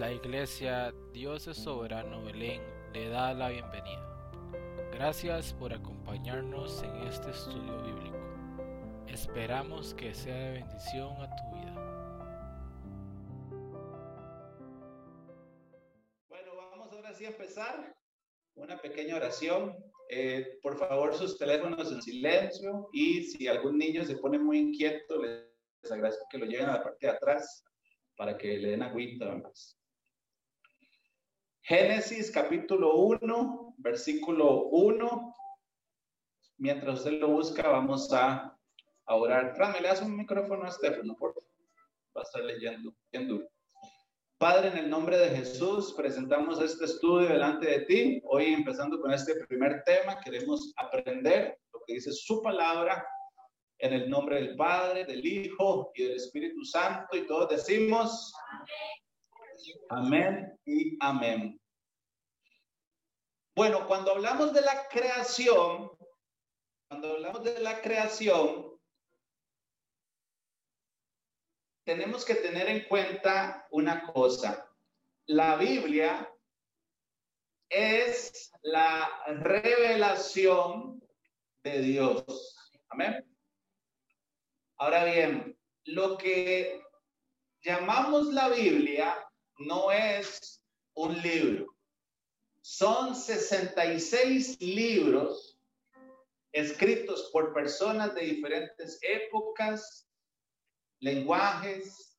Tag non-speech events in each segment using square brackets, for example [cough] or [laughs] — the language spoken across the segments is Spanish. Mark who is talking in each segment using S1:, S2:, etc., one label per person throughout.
S1: La Iglesia Dios es Soberano Belén le da la bienvenida. Gracias por acompañarnos en este estudio bíblico. Esperamos que sea de bendición a tu vida.
S2: Bueno, vamos ahora sí a empezar. Una pequeña oración. Eh, por favor, sus teléfonos en silencio y si algún niño se pone muy inquieto, les agradezco que lo lleven a la parte de atrás para que le den agüita más. Génesis capítulo 1, versículo 1. Mientras usted lo busca, vamos a, orar. Fran, me le das un micrófono a Estefano, por favor. Va a estar leyendo bien duro. Padre, en el nombre de Jesús, presentamos este estudio delante de ti. Hoy empezando con este primer tema, queremos aprender lo que dice su palabra en el nombre del Padre, del Hijo y del Espíritu Santo. Y todos decimos amén y amén. Bueno, cuando hablamos de la creación, cuando hablamos de la creación, tenemos que tener en cuenta una cosa. La Biblia es la revelación de Dios. Amén. Ahora bien, lo que llamamos la Biblia no es un libro. Son 66 libros escritos por personas de diferentes épocas, lenguajes,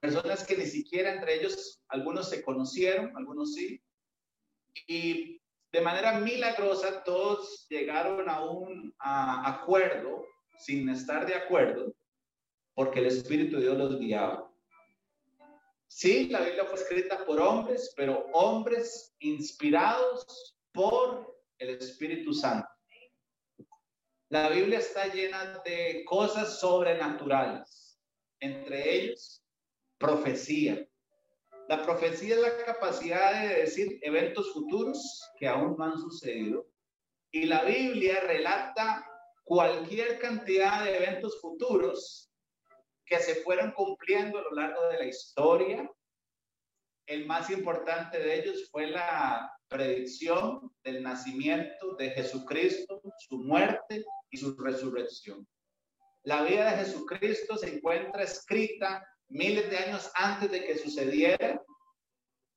S2: personas que ni siquiera entre ellos, algunos se conocieron, algunos sí, y de manera milagrosa todos llegaron a un acuerdo sin estar de acuerdo, porque el Espíritu de Dios los guiaba. Sí, la Biblia fue escrita por hombres, pero hombres inspirados por el Espíritu Santo. La Biblia está llena de cosas sobrenaturales, entre ellos profecía. La profecía es la capacidad de decir eventos futuros que aún no han sucedido. Y la Biblia relata cualquier cantidad de eventos futuros que se fueron cumpliendo a lo largo de la historia. El más importante de ellos fue la predicción del nacimiento de Jesucristo, su muerte y su resurrección. La vida de Jesucristo se encuentra escrita miles de años antes de que sucediera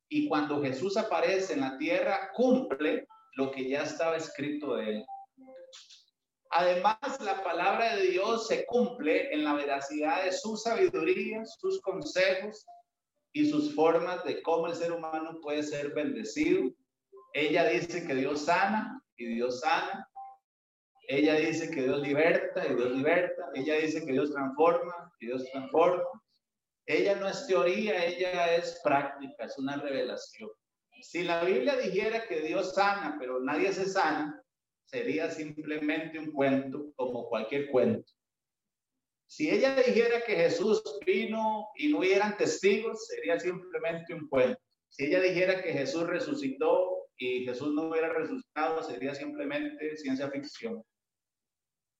S2: y cuando Jesús aparece en la tierra cumple lo que ya estaba escrito de él. Además, la palabra de Dios se cumple en la veracidad de su sabiduría, sus consejos y sus formas de cómo el ser humano puede ser bendecido. Ella dice que Dios sana y Dios sana. Ella dice que Dios liberta y Dios liberta. Ella dice que Dios transforma y Dios transforma. Ella no es teoría, ella es práctica, es una revelación. Si la Biblia dijera que Dios sana, pero nadie se sana, sería simplemente un cuento como cualquier cuento. Si ella dijera que Jesús vino y no hubieran testigos, sería simplemente un cuento. Si ella dijera que Jesús resucitó y Jesús no hubiera resucitado, sería simplemente ciencia ficción.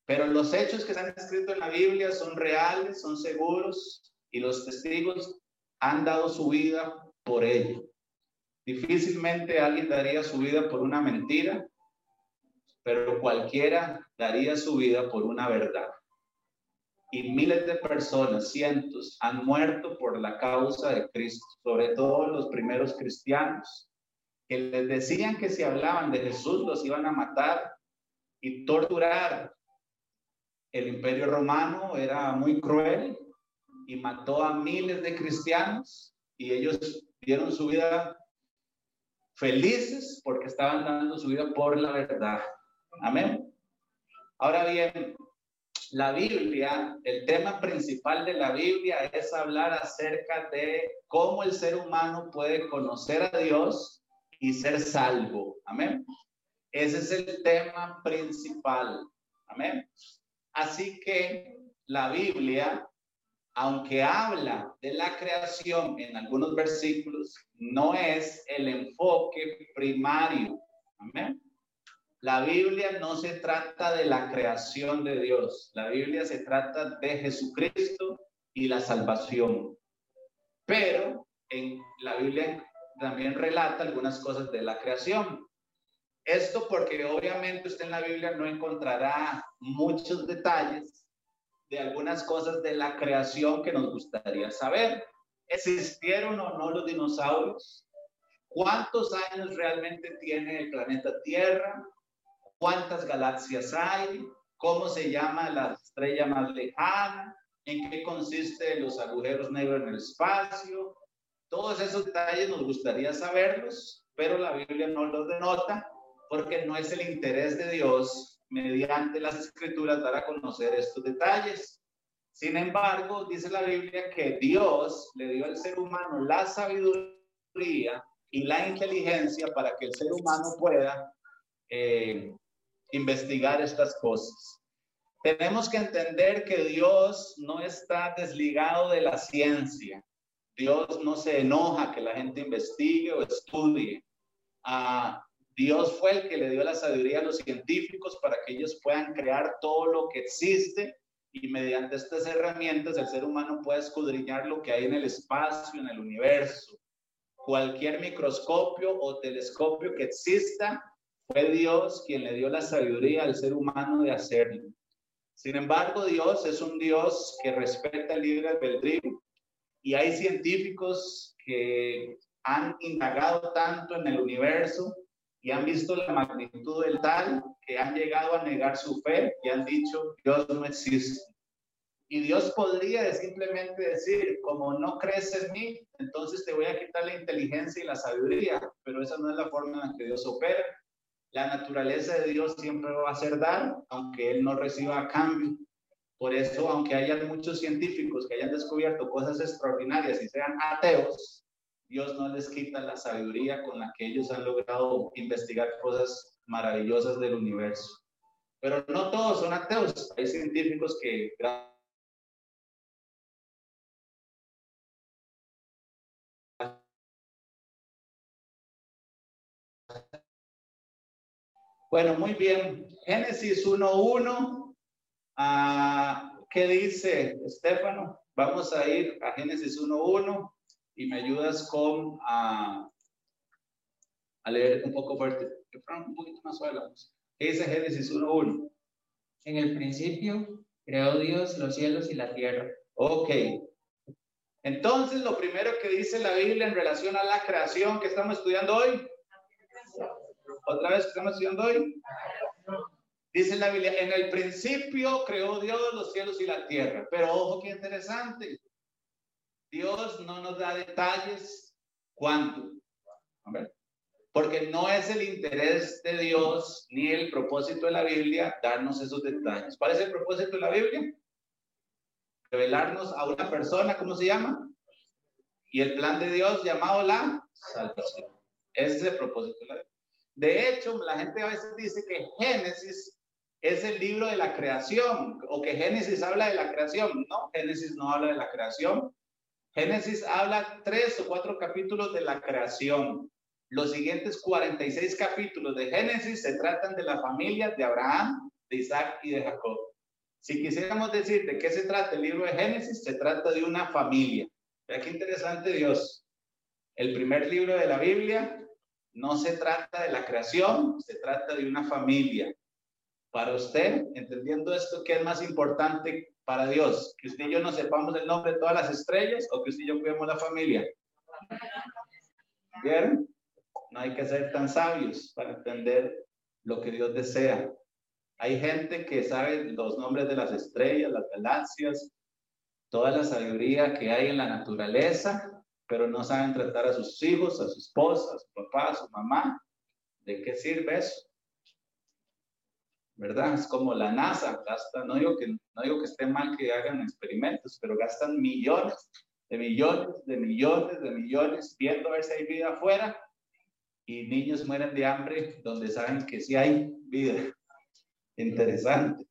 S2: Pero los hechos que están escritos en la Biblia son reales, son seguros y los testigos han dado su vida por ello. Difícilmente alguien daría su vida por una mentira pero cualquiera daría su vida por una verdad. Y miles de personas, cientos, han muerto por la causa de Cristo, sobre todo los primeros cristianos, que les decían que si hablaban de Jesús los iban a matar y torturar. El imperio romano era muy cruel y mató a miles de cristianos y ellos dieron su vida felices porque estaban dando su vida por la verdad. Amén. Ahora bien, la Biblia, el tema principal de la Biblia es hablar acerca de cómo el ser humano puede conocer a Dios y ser salvo. Amén. Ese es el tema principal. Amén. Así que la Biblia, aunque habla de la creación en algunos versículos, no es el enfoque primario. Amén. La Biblia no se trata de la creación de Dios, la Biblia se trata de Jesucristo y la salvación. Pero en la Biblia también relata algunas cosas de la creación. Esto porque obviamente usted en la Biblia no encontrará muchos detalles de algunas cosas de la creación que nos gustaría saber. ¿Existieron o no los dinosaurios? ¿Cuántos años realmente tiene el planeta Tierra? ¿Cuántas galaxias hay? ¿Cómo se llama la estrella más lejana? ¿En qué consiste los agujeros negros en el espacio? Todos esos detalles nos gustaría saberlos, pero la Biblia no los denota porque no es el interés de Dios mediante las escrituras dar a conocer estos detalles. Sin embargo, dice la Biblia que Dios le dio al ser humano la sabiduría y la inteligencia para que el ser humano pueda eh, investigar estas cosas. Tenemos que entender que Dios no está desligado de la ciencia. Dios no se enoja que la gente investigue o estudie. Ah, Dios fue el que le dio la sabiduría a los científicos para que ellos puedan crear todo lo que existe y mediante estas herramientas el ser humano puede escudriñar lo que hay en el espacio, en el universo. Cualquier microscopio o telescopio que exista, fue Dios quien le dio la sabiduría al ser humano de hacerlo. Sin embargo, Dios es un Dios que respeta el libre albedrío y hay científicos que han indagado tanto en el universo y han visto la magnitud del tal que han llegado a negar su fe y han dicho, Dios no existe. Y Dios podría simplemente decir, como no crees en mí, entonces te voy a quitar la inteligencia y la sabiduría, pero esa no es la forma en la que Dios opera. La naturaleza de Dios siempre va a ser dar, aunque Él no reciba cambio. Por eso, aunque haya muchos científicos que hayan descubierto cosas extraordinarias y sean ateos, Dios no les quita la sabiduría con la que ellos han logrado investigar cosas maravillosas del universo. Pero no todos son ateos. Hay científicos que Bueno, muy bien. Génesis 1.1. Ah, ¿Qué dice Estefano? Vamos a ir a Génesis 1.1 y me ayudas con a, a leer un poco fuerte, un poquito más suave la ¿Qué dice Génesis 1.1?
S3: En el principio creó Dios los cielos y la tierra.
S2: Ok. Entonces, lo primero que dice la Biblia en relación a la creación que estamos estudiando hoy. Otra vez que estamos estudiando hoy. Dice la Biblia, en el principio creó Dios los cielos y la tierra. Pero ojo, qué interesante. Dios no nos da detalles cuánto. Porque no es el interés de Dios ni el propósito de la Biblia darnos esos detalles. ¿Cuál es el propósito de la Biblia? Revelarnos a una persona, ¿cómo se llama? Y el plan de Dios llamado la salvación. Ese es el propósito de la Biblia. De hecho, la gente a veces dice que Génesis es el libro de la creación o que Génesis habla de la creación. No, Génesis no habla de la creación. Génesis habla tres o cuatro capítulos de la creación. Los siguientes 46 capítulos de Génesis se tratan de la familia de Abraham, de Isaac y de Jacob. Si quisiéramos decir de qué se trata el libro de Génesis, se trata de una familia. Vea qué interesante Dios. El primer libro de la Biblia no se trata de la creación, se trata de una familia. Para usted, entendiendo esto, ¿qué es más importante para Dios? ¿Que usted y yo no sepamos el nombre de todas las estrellas o que usted y yo cuidemos la familia? ¿Vieron? No hay que ser tan sabios para entender lo que Dios desea. Hay gente que sabe los nombres de las estrellas, las galaxias, toda la sabiduría que hay en la naturaleza, pero no saben tratar a sus hijos, a su esposa, a su papá, a su mamá. ¿De qué sirve eso? ¿verdad? Es como la NASA gasta, no digo que, no digo que esté mal que hagan experimentos, pero gastan millones de millones, de millones, de millones viendo a ver si hay vida afuera y niños mueren de hambre donde saben que sí hay vida. Interesante.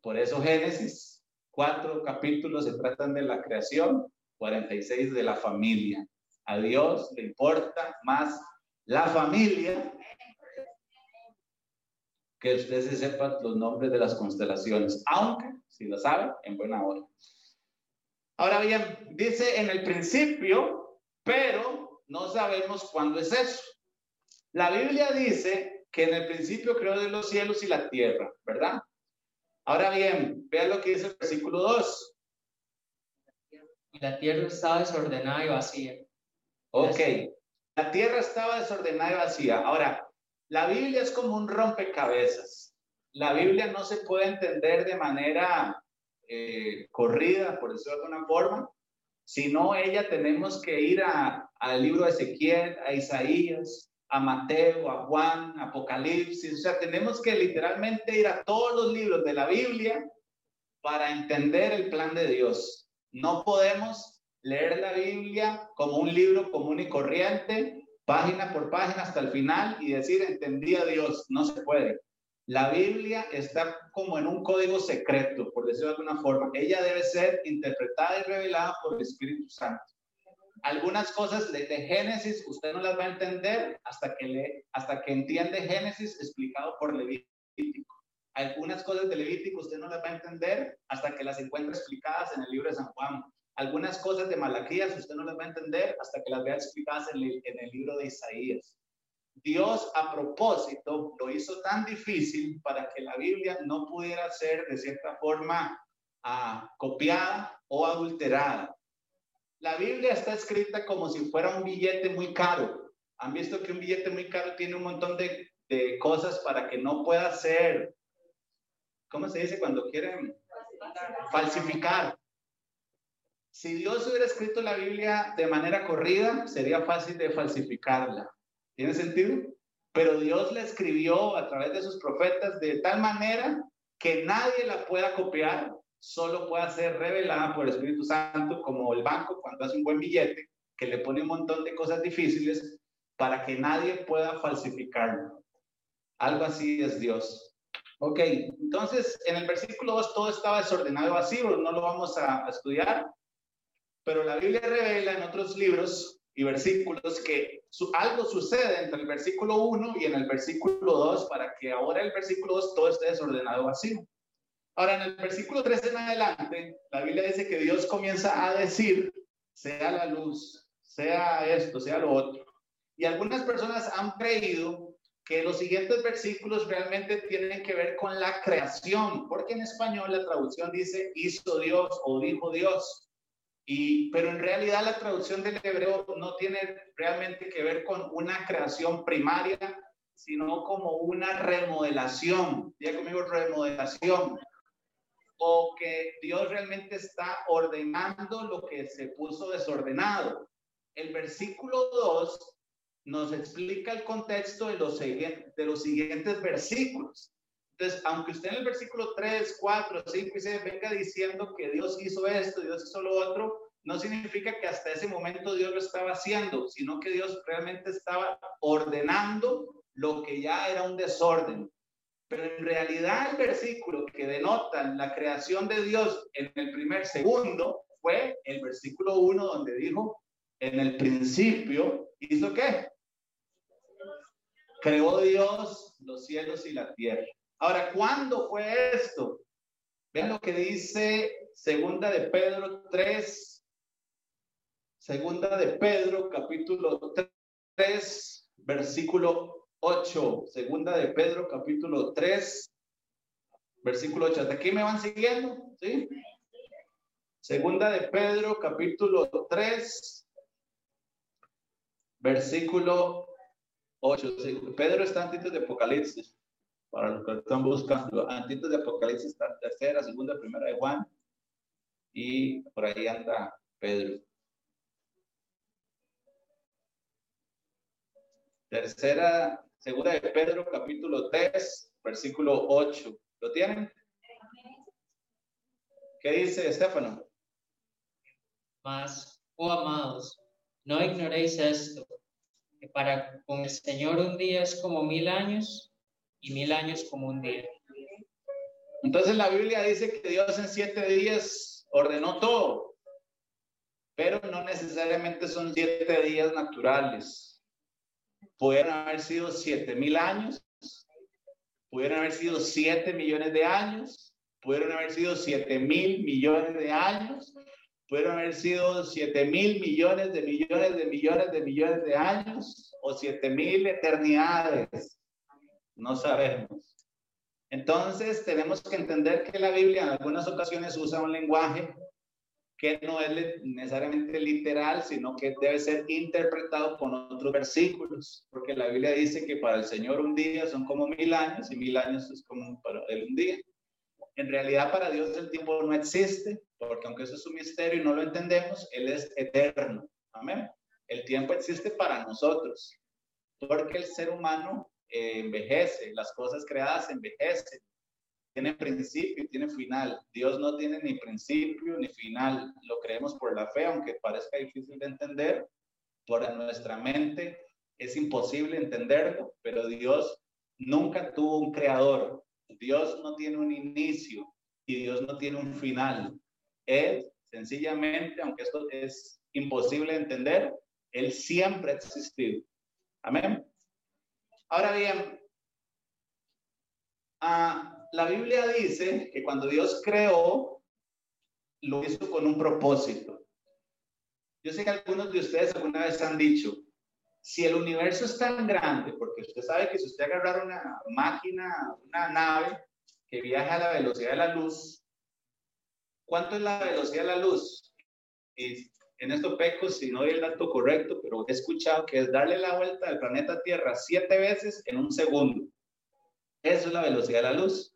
S2: Por eso Génesis, cuatro capítulos se tratan de la creación, 46 de la familia. A Dios le importa más la familia que usted se sepa los nombres de las constelaciones, aunque si lo sabe, en buena hora. Ahora bien, dice en el principio, pero no sabemos cuándo es eso. La Biblia dice que en el principio creó de los cielos y la tierra, ¿verdad? Ahora bien, vean lo que dice el versículo 2.
S3: Y la tierra estaba desordenada y vacía.
S2: Ok, la tierra estaba desordenada y vacía. Ahora, la Biblia es como un rompecabezas. La Biblia no se puede entender de manera eh, corrida, por decirlo de alguna forma, sino ella tenemos que ir al libro de Ezequiel, a Isaías, a Mateo, a Juan, Apocalipsis, o sea, tenemos que literalmente ir a todos los libros de la Biblia para entender el plan de Dios. No podemos leer la Biblia como un libro común y corriente, página por página hasta el final y decir, entendí a Dios. No se puede. La Biblia está como en un código secreto, por decirlo de alguna forma. Ella debe ser interpretada y revelada por el Espíritu Santo. Algunas cosas de, Génesis usted no las va a entender hasta que, le, hasta que entiende Génesis explicado por Levítico. Algunas cosas de Levítico usted no las va a entender hasta que las encuentre explicadas en el libro de San Juan. Algunas cosas de Malaquías usted no las va a entender hasta que las vea explicadas en el, en el libro de Isaías. Dios a propósito lo hizo tan difícil para que la Biblia no pudiera ser de cierta forma ah, copiada o adulterada. La Biblia está escrita como si fuera un billete muy caro. Han visto que un billete muy caro tiene un montón de, de cosas para que no pueda ser, ¿cómo se dice cuando quieren falsificar? Si Dios hubiera escrito la Biblia de manera corrida, sería fácil de falsificarla. ¿Tiene sentido? Pero Dios la escribió a través de sus profetas de tal manera que nadie la pueda copiar, solo pueda ser revelada por el Espíritu Santo, como el banco cuando hace un buen billete, que le pone un montón de cosas difíciles para que nadie pueda falsificarlo. Algo así es Dios. Ok, entonces en el versículo 2 todo estaba desordenado y vacío, no lo vamos a estudiar, pero la Biblia revela en otros libros y versículos que algo sucede entre el versículo 1 y en el versículo 2 para que ahora el versículo 2 todo esté desordenado vacío. Ahora, en el versículo 3 en adelante, la Biblia dice que Dios comienza a decir, sea la luz, sea esto, sea lo otro. Y algunas personas han creído que los siguientes versículos realmente tienen que ver con la creación, porque en español la traducción dice hizo Dios o dijo Dios pero en realidad la traducción del hebreo no tiene realmente que ver con una creación primaria, sino como una remodelación. Diga conmigo remodelación. O que Dios realmente está ordenando lo que se puso desordenado. El versículo 2 nos explica el contexto de los, de los siguientes versículos. Entonces, aunque usted en el versículo 3, 4, 5 y 6 venga diciendo que Dios hizo esto, Dios hizo lo otro, no significa que hasta ese momento Dios lo estaba haciendo, sino que Dios realmente estaba ordenando lo que ya era un desorden. Pero en realidad el versículo que denota la creación de Dios en el primer segundo fue el versículo 1 donde dijo, en el principio, ¿hizo qué? Creó Dios los cielos y la tierra. Ahora, ¿cuándo fue esto? Vean lo que dice segunda de Pedro 3, segunda de Pedro, capítulo 3, versículo 8. Segunda de Pedro, capítulo 3, versículo 8. ¿Hasta aquí me van siguiendo? ¿Sí? Segunda de Pedro, capítulo 3, versículo 8. Pedro está antes de Apocalipsis para los que están buscando. Antes de Apocalipsis está tercera, segunda, primera de Juan. Y por ahí anda Pedro. Tercera, segunda de Pedro, capítulo 3, versículo 8. ¿Lo tienen? ¿Qué dice Estefano?
S3: Mas, oh amados, no ignoréis esto, que para con el Señor un día es como mil años y mil años como un día.
S2: Entonces la Biblia dice que Dios en siete días ordenó todo, pero no necesariamente son siete días naturales. Pudieron haber sido siete mil años, pudieron haber sido siete millones de años, pudieron haber sido siete mil millones de años, Pudieron haber sido 7 mil millones de millones de millones de millones de años o 7 mil eternidades. No sabemos. Entonces tenemos que entender que la Biblia en algunas ocasiones usa un lenguaje que no es necesariamente literal, sino que debe ser interpretado con otros versículos, porque la Biblia dice que para el Señor un día son como mil años y mil años es como para él un día. En realidad para Dios el tiempo no existe, porque aunque eso es un misterio y no lo entendemos, Él es eterno. Amén. El tiempo existe para nosotros, porque el ser humano eh, envejece, las cosas creadas envejecen, tiene principio y tiene final. Dios no tiene ni principio ni final. Lo creemos por la fe, aunque parezca difícil de entender. Por nuestra mente es imposible entenderlo, pero Dios nunca tuvo un creador. Dios no tiene un inicio y Dios no tiene un final. Él, sencillamente, aunque esto es imposible de entender, Él siempre ha existido. Amén. Ahora bien, a la Biblia dice que cuando Dios creó, lo hizo con un propósito. Yo sé que algunos de ustedes alguna vez han dicho, si el universo es tan grande, porque usted sabe que si usted agarrar una máquina, una nave que viaja a la velocidad de la luz, ¿cuánto es la velocidad de la luz? Y en esto peco si no doy el dato correcto, pero he escuchado que es darle la vuelta al planeta Tierra siete veces en un segundo. Eso es la velocidad de la luz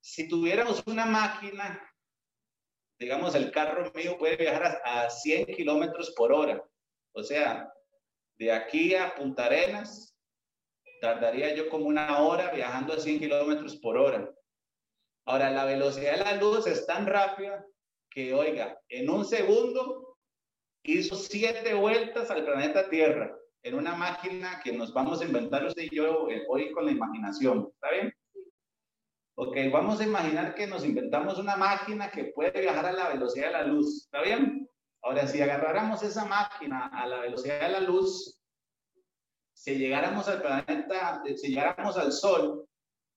S2: si tuviéramos una máquina, digamos, el carro mío puede viajar a, 100 kilómetros por hora. O sea, de aquí a Punta Arenas, tardaría yo como una hora viajando a 100 kilómetros por hora. Ahora, la velocidad de la luz es tan rápida que, oiga, en un segundo hizo siete vueltas al planeta Tierra en una máquina que nos vamos a inventar usted y yo hoy con la imaginación. ¿Está bien? Ok, vamos a imaginar que nos inventamos una máquina que puede viajar a la velocidad de la luz. ¿Está bien? Ahora, si agarráramos esa máquina a la velocidad de la luz, si llegáramos al planeta, si llegáramos al Sol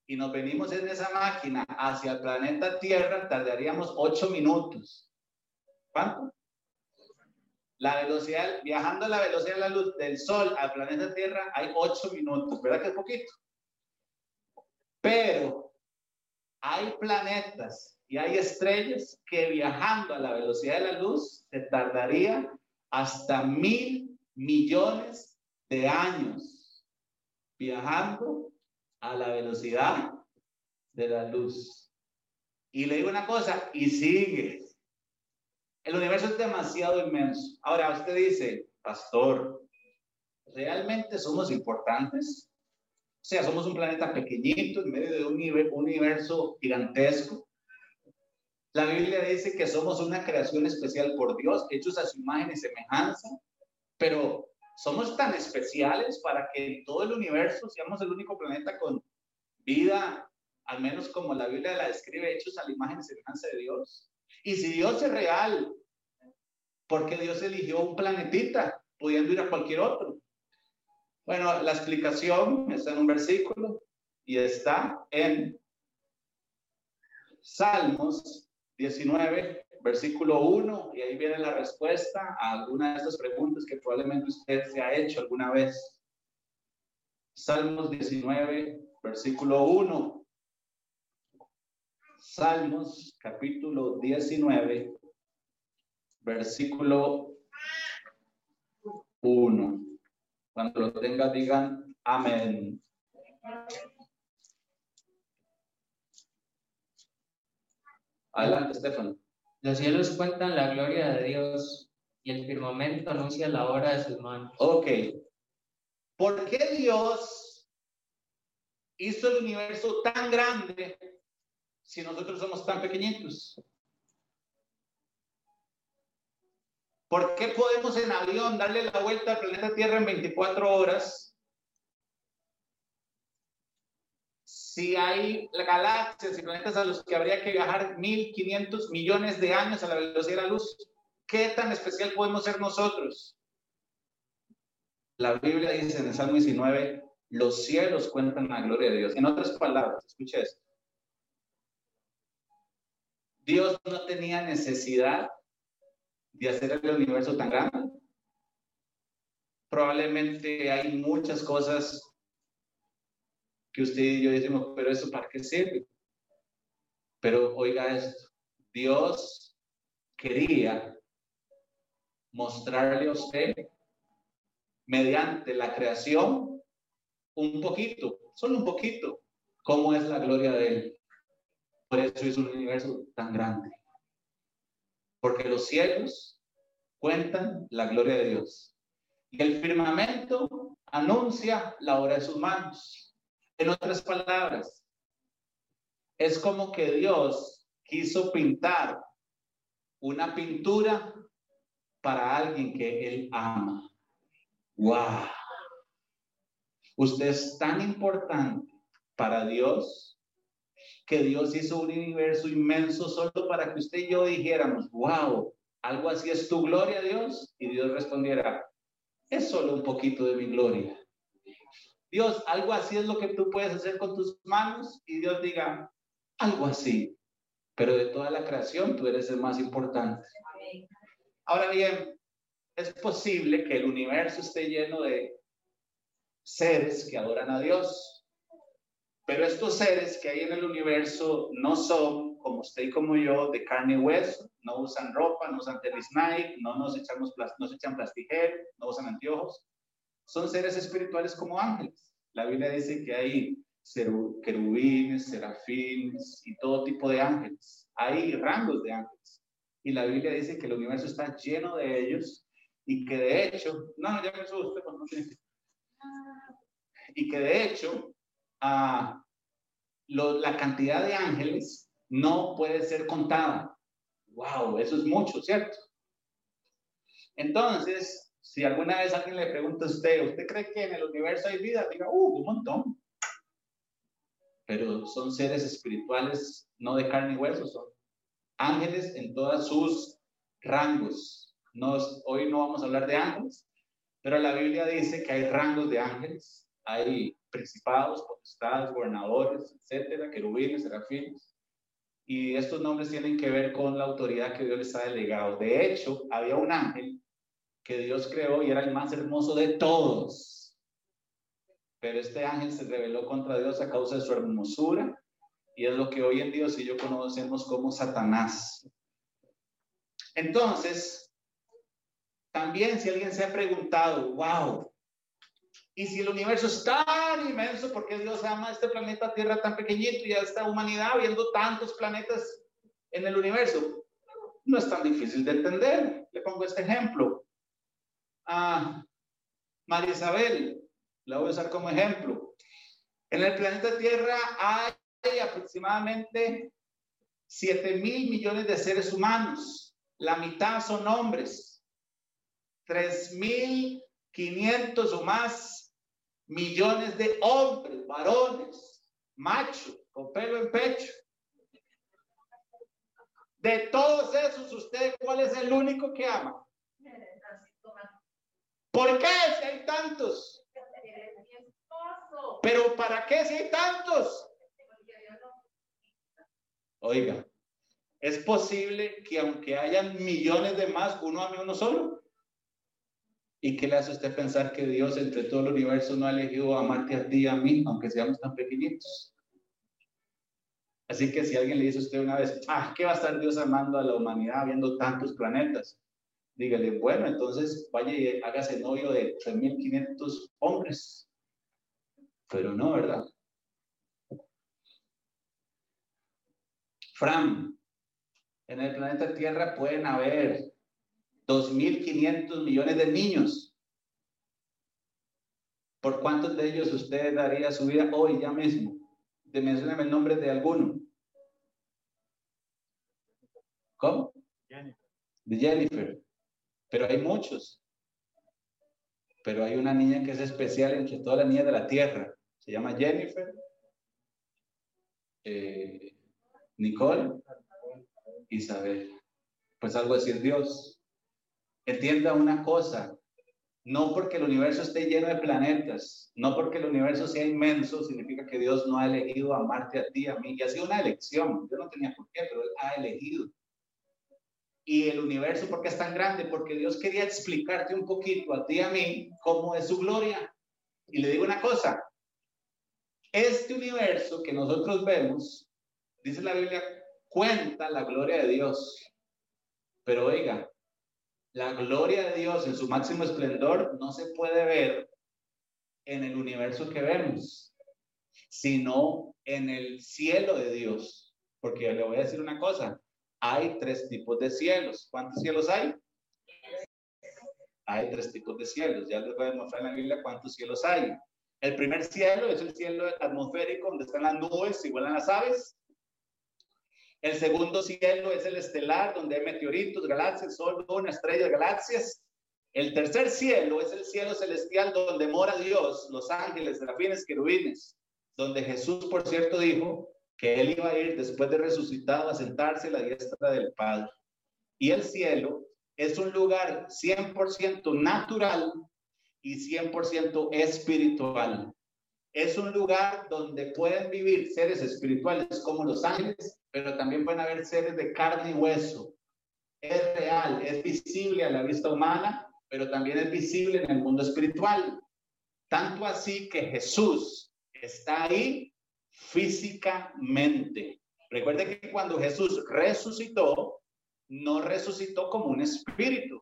S2: y nos venimos en esa máquina hacia el planeta Tierra, tardaríamos ocho minutos. ¿Cuánto? La velocidad, viajando a la velocidad de la luz del Sol al planeta Tierra hay ocho minutos, ¿verdad que es poquito? Pero hay planetas y hay estrellas que viajando a la velocidad de la luz se tardaría hasta mil millones de años viajando a la velocidad de la luz. Y le digo una cosa, y sigue. El universo es demasiado inmenso. Ahora usted dice, pastor, ¿realmente somos importantes? O sea, somos un planeta pequeñito en medio de un universo gigantesco. La Biblia dice que somos una creación especial por Dios, hechos a su imagen y semejanza, pero somos tan especiales para que en todo el universo seamos el único planeta con vida, al menos como la Biblia la describe, hechos a la imagen y semejanza de Dios. Y si Dios es real, ¿por qué Dios eligió un planetita, pudiendo ir a cualquier otro? Bueno, la explicación está en un versículo y está en Salmos 19, versículo 1, y ahí viene la respuesta a alguna de estas preguntas que probablemente usted se ha hecho alguna vez. Salmos 19, versículo 1. Salmos capítulo 19, versículo 1. Cuando lo tenga, digan amén. Adelante, Estefano.
S3: Los cielos cuentan la gloria de Dios y el firmamento anuncia la obra de sus manos.
S2: Ok. ¿Por qué Dios hizo el universo tan grande si nosotros somos tan pequeñitos? ¿Por qué podemos en avión darle la vuelta al planeta Tierra en 24 horas? Si hay galaxias y planetas a los que habría que viajar 1.500 millones de años a la velocidad de la luz, ¿qué tan especial podemos ser nosotros? La Biblia dice en el Salmo 19, los cielos cuentan la gloria de Dios. En otras palabras, escuche esto. Dios no tenía necesidad de hacer el universo tan grande. Probablemente hay muchas cosas que usted y yo decimos, pero eso para qué sirve. Pero oiga esto, Dios quería mostrarle a usted mediante la creación un poquito, solo un poquito, cómo es la gloria de Él. Por eso es un universo tan grande. Porque los cielos cuentan la gloria de Dios. Y el firmamento anuncia la obra de sus manos. En otras palabras, es como que Dios quiso pintar una pintura para alguien que Él ama. ¡Wow! Usted es tan importante para Dios que Dios hizo un universo inmenso solo para que usted y yo dijéramos, wow, algo así es tu gloria, Dios. Y Dios respondiera, es solo un poquito de mi gloria. Dios, algo así es lo que tú puedes hacer con tus manos. Y Dios diga, algo así. Pero de toda la creación, tú eres el más importante. Ahora bien, es posible que el universo esté lleno de seres que adoran a Dios. Pero estos seres que hay en el universo no son como usted y como yo de carne y hueso, no usan ropa, no usan tenis Nike, no nos echamos no se echan plastigel, no usan anteojos. Son seres espirituales como ángeles. La Biblia dice que hay querubines, serafines y todo tipo de ángeles. Hay rangos de ángeles. Y la Biblia dice que el universo está lleno de ellos y que de hecho, no, ya me usted cuando y que de hecho ah, la cantidad de ángeles no puede ser contada. ¡Wow! Eso es mucho, ¿cierto? Entonces, si alguna vez alguien le pregunta a usted, ¿usted cree que en el universo hay vida? Diga, ¡uh, un montón! Pero son seres espirituales, no de carne y hueso, son ángeles en todos sus rangos. hoy no vamos a hablar de ángeles, pero la Biblia dice que hay rangos de ángeles, hay principados, potestades, gobernadores, etcétera, querubines, serafines. Y estos nombres tienen que ver con la autoridad que Dios les ha delegado. De hecho, había un ángel que Dios creó y era el más hermoso de todos. Pero este ángel se rebeló contra Dios a causa de su hermosura y es lo que hoy en Dios y yo conocemos como Satanás. Entonces, también si alguien se ha preguntado, wow, y si el universo es tan inmenso, ¿por qué Dios ama este planeta Tierra tan pequeñito y a esta humanidad viendo tantos planetas en el universo? No es tan difícil de entender. Le pongo este ejemplo. María Isabel, la voy a usar como ejemplo. En el planeta Tierra hay aproximadamente 7 mil millones de seres humanos. La mitad son hombres 3.500 o más millones de hombres, varones, machos, con pelo en pecho. De todos esos, ¿usted cuál es el único que ama? ¿Por qué si hay tantos? Pero ¿para qué si hay tantos? Oiga, ¿es posible que aunque hayan millones de más, uno ame uno solo? ¿Y qué le hace a usted pensar que Dios entre todo el universo no ha elegido amarte a ti y a mí, aunque seamos tan pequeñitos? Así que si alguien le dice a usted una vez, ah, ¿qué va a estar Dios amando a la humanidad viendo tantos planetas? Dígale, bueno, entonces vaya y hágase novio de 3.500 hombres. Pero no, ¿verdad? Fran, en el planeta Tierra pueden haber 2.500 millones de niños. ¿Por cuántos de ellos usted daría su vida hoy ya mismo? De mencionarme el nombre de alguno. ¿Cómo? De Jennifer. Pero hay muchos. Pero hay una niña que es especial entre todas las niñas de la tierra. Se llama Jennifer. Eh, Nicole. Isabel. Pues algo así Dios. Entienda una cosa, no porque el universo esté lleno de planetas, no porque el universo sea inmenso, significa que Dios no ha elegido amarte a ti, a mí. Y ha sido una elección. Yo no tenía por qué, pero Él ha elegido. Y el universo, ¿por qué es tan grande? Porque Dios quería explicarte un poquito a ti y a mí cómo es su gloria. Y le digo una cosa, este universo que nosotros vemos, dice la Biblia, cuenta la gloria de Dios. Pero oiga, la gloria de Dios en su máximo esplendor no se puede ver en el universo que vemos, sino en el cielo de Dios. Porque le voy a decir una cosa, hay tres tipos de cielos. ¿Cuántos cielos hay? Hay tres tipos de cielos. Ya les voy a mostrar en la Biblia cuántos cielos hay. El primer cielo es el cielo atmosférico, donde están las nubes y vuelan las aves. El segundo cielo es el estelar, donde hay meteoritos, galaxias, sol, luna, estrellas, galaxias. El tercer cielo es el cielo celestial, donde mora Dios, los ángeles, serafines, querubines, donde Jesús, por cierto, dijo que él iba a ir después de resucitado a sentarse a la diestra del Padre. Y el cielo es un lugar 100% natural y 100% espiritual. Es un lugar donde pueden vivir seres espirituales como los ángeles, pero también pueden haber seres de carne y hueso. Es real, es visible a la vista humana, pero también es visible en el mundo espiritual. Tanto así que Jesús está ahí físicamente. Recuerde que cuando Jesús resucitó, no resucitó como un espíritu.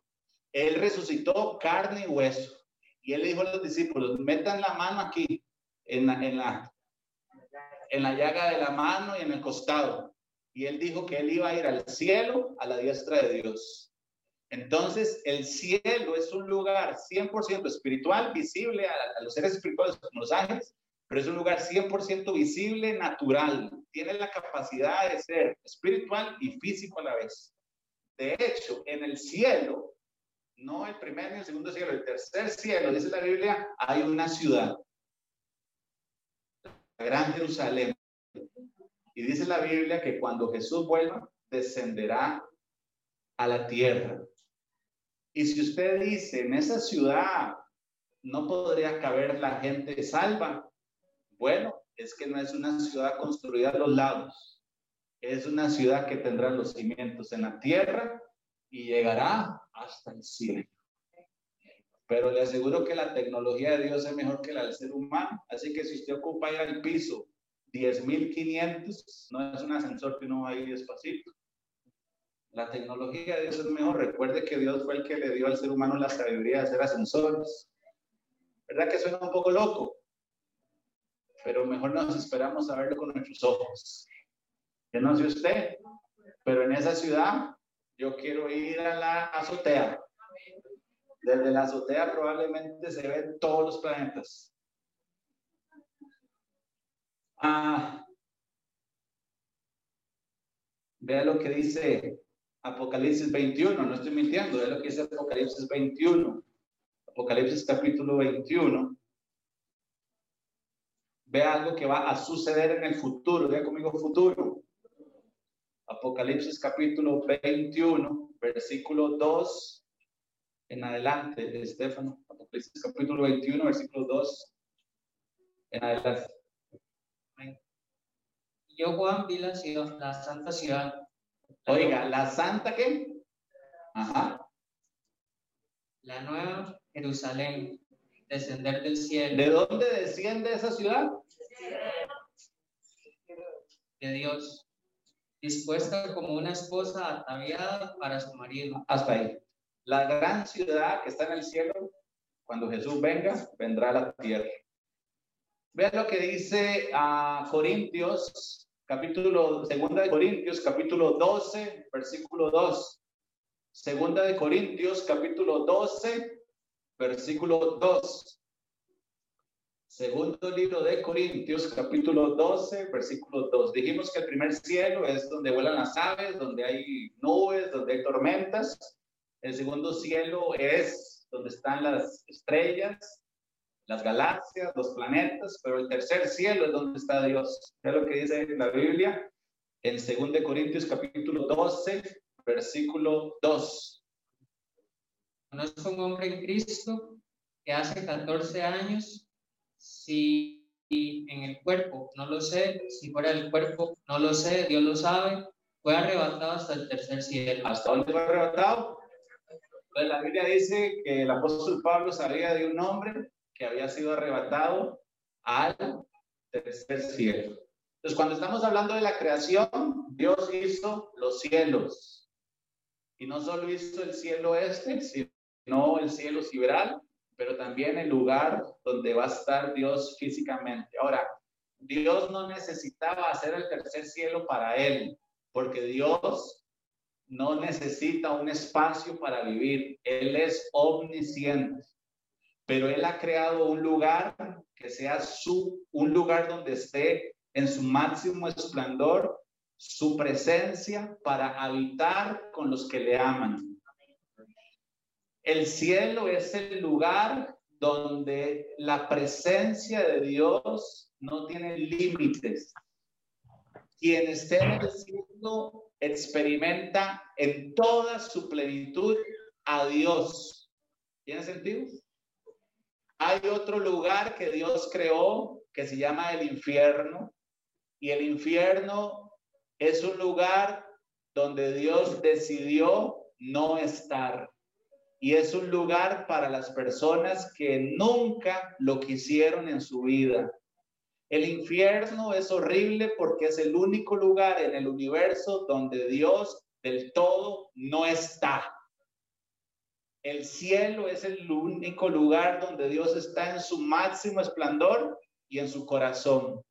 S2: Él resucitó carne y hueso. Y él dijo a los discípulos, metan la mano aquí, en la, en la, llaga de la mano y en el costado. Y él dijo que él iba a ir al cielo a la diestra de Dios. Entonces, el cielo es un lugar 100% espiritual, visible a, a, los seres espirituales como los ángeles, pero es un lugar 100% visible, natural. Tiene la capacidad de ser espiritual y físico a la vez. De hecho, en el cielo no el primer ni el segundo cielo, el tercer cielo, dice la Biblia, hay una ciudad, la Gran Jerusalén. Y dice la Biblia que cuando Jesús vuelva, descenderá a la tierra. Y si usted dice, en esa ciudad no podría caber la gente salva, bueno, es que no es una ciudad construida a los lados, es una ciudad que tendrá los cimientos en la tierra y llegará hasta el cielo. Pero le aseguro que la tecnología de Dios es mejor que la del ser humano. Así que si usted ocupa ya el piso 10.500, no es un ascensor que no va a ir despacito. La tecnología de Dios es mejor. Recuerde que Dios fue el que le dio al ser humano la sabiduría de hacer ascensores. ¿Verdad que suena un poco loco? Pero mejor nos esperamos a verlo con nuestros ojos. Yo no sé usted, pero en esa ciudad yo quiero ir a la azotea. Desde la azotea probablemente se ven todos los planetas. Ah, vea lo que dice Apocalipsis 21, no estoy mintiendo, vea lo que dice Apocalipsis 21. Apocalipsis capítulo 21. Vea algo que va a suceder en el futuro, vea conmigo futuro. Apocalipsis capítulo 21, versículo 2 en adelante, Estefano. Apocalipsis capítulo 21, versículo 2 en adelante.
S3: Yo, Juan, vi la ciudad, la santa ciudad.
S2: Oiga, ¿la santa qué? Ajá.
S3: La nueva Jerusalén, descender del cielo.
S2: ¿De dónde desciende esa ciudad?
S3: De Dios dispuesta como una esposa ataviada para su marido.
S2: Hasta ahí. La gran ciudad que está en el cielo, cuando Jesús venga, vendrá a la tierra. Vean lo que dice a Corintios, capítulo, segunda de Corintios, capítulo 12, versículo 2. Segunda de Corintios, capítulo 12, versículo 2. Segundo libro de Corintios, capítulo 12, versículo 2. Dijimos que el primer cielo es donde vuelan las aves, donde hay nubes, donde hay tormentas. El segundo cielo es donde están las estrellas, las galaxias, los planetas, pero el tercer cielo es donde está Dios. Es lo que dice la Biblia en 2 Corintios capítulo 12, versículo 2.
S3: Conozco un hombre en Cristo que hace 14 años si en el cuerpo no lo sé, si fuera del cuerpo no lo sé, Dios lo sabe, Fue arrebatado hasta el tercer cielo.
S2: ¿Hasta dónde fue arrebatado? Pues la Biblia dice que el apóstol Pablo sabía de un hombre que había sido arrebatado al tercer cielo. Entonces, cuando estamos hablando de la creación, Dios hizo los cielos. Y no solo hizo el cielo este, sino el cielo sideral, pero también el lugar donde va a estar Dios físicamente. Ahora, Dios no necesitaba hacer el tercer cielo para él, porque Dios no necesita un espacio para vivir. Él es omnisciente, pero Él ha creado un lugar que sea su, un lugar donde esté en su máximo esplendor su presencia para habitar con los que le aman. El cielo es el lugar donde la presencia de Dios no tiene límites. Quien esté en el cielo experimenta en toda su plenitud a Dios. ¿Tiene sentido? Hay otro lugar que Dios creó que se llama el infierno y el infierno es un lugar donde Dios decidió no estar. Y es un lugar para las personas que nunca lo quisieron en su vida. El infierno es horrible porque es el único lugar en el universo donde Dios del todo no está. El cielo es el único lugar donde Dios está en su máximo esplendor y en su corazón.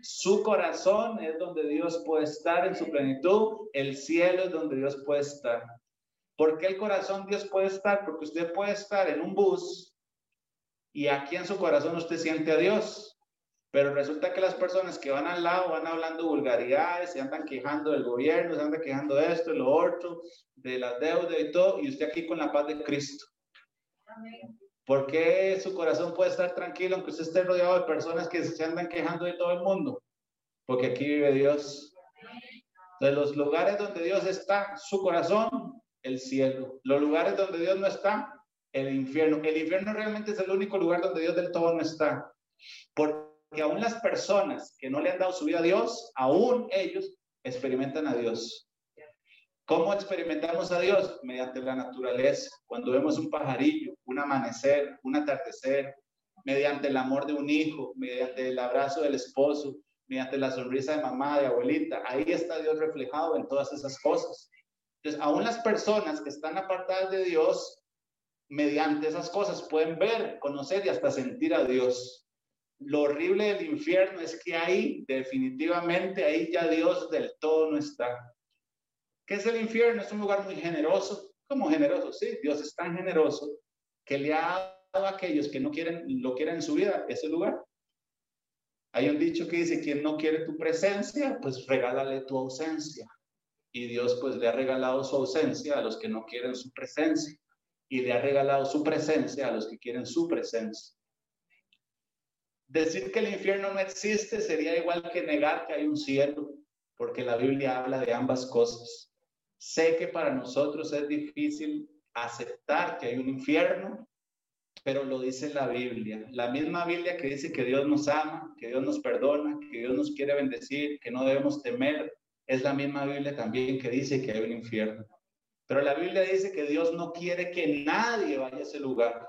S2: Su corazón es donde Dios puede estar en su plenitud, el cielo es donde Dios puede estar. ¿Por qué el corazón Dios puede estar? Porque usted puede estar en un bus y aquí en su corazón usted siente a Dios. Pero resulta que las personas que van al lado van hablando vulgaridades, se andan quejando del gobierno, se andan quejando de esto, de lo otro, de la deuda y todo, y usted aquí con la paz de Cristo. ¿Por qué su corazón puede estar tranquilo aunque usted esté rodeado de personas que se andan quejando de todo el mundo? Porque aquí vive Dios. De los lugares donde Dios está, su corazón, el cielo. Los lugares donde Dios no está, el infierno. El infierno realmente es el único lugar donde Dios del todo no está. Porque aún las personas que no le han dado su vida a Dios, aún ellos experimentan a Dios. ¿Cómo experimentamos a Dios? Mediante la naturaleza. Cuando vemos un pajarillo, un amanecer, un atardecer, mediante el amor de un hijo, mediante el abrazo del esposo, mediante la sonrisa de mamá, de abuelita. Ahí está Dios reflejado en todas esas cosas. Entonces, aún las personas que están apartadas de Dios, mediante esas cosas pueden ver, conocer y hasta sentir a Dios. Lo horrible del infierno es que ahí, definitivamente, ahí ya Dios del todo no está. ¿Qué es el infierno? Es un lugar muy generoso. ¿Cómo generoso? Sí, Dios es tan generoso que le ha dado a aquellos que no quieren, lo quieren en su vida, ese lugar. Hay un dicho que dice, quien no quiere tu presencia, pues regálale tu ausencia. Y Dios pues le ha regalado su ausencia a los que no quieren su presencia. Y le ha regalado su presencia a los que quieren su presencia. Decir que el infierno no existe sería igual que negar que hay un cielo, porque la Biblia habla de ambas cosas. Sé que para nosotros es difícil aceptar que hay un infierno, pero lo dice la Biblia. La misma Biblia que dice que Dios nos ama, que Dios nos perdona, que Dios nos quiere bendecir, que no debemos temer, es la misma Biblia también que dice que hay un infierno. Pero la Biblia dice que Dios no quiere que nadie vaya a ese lugar,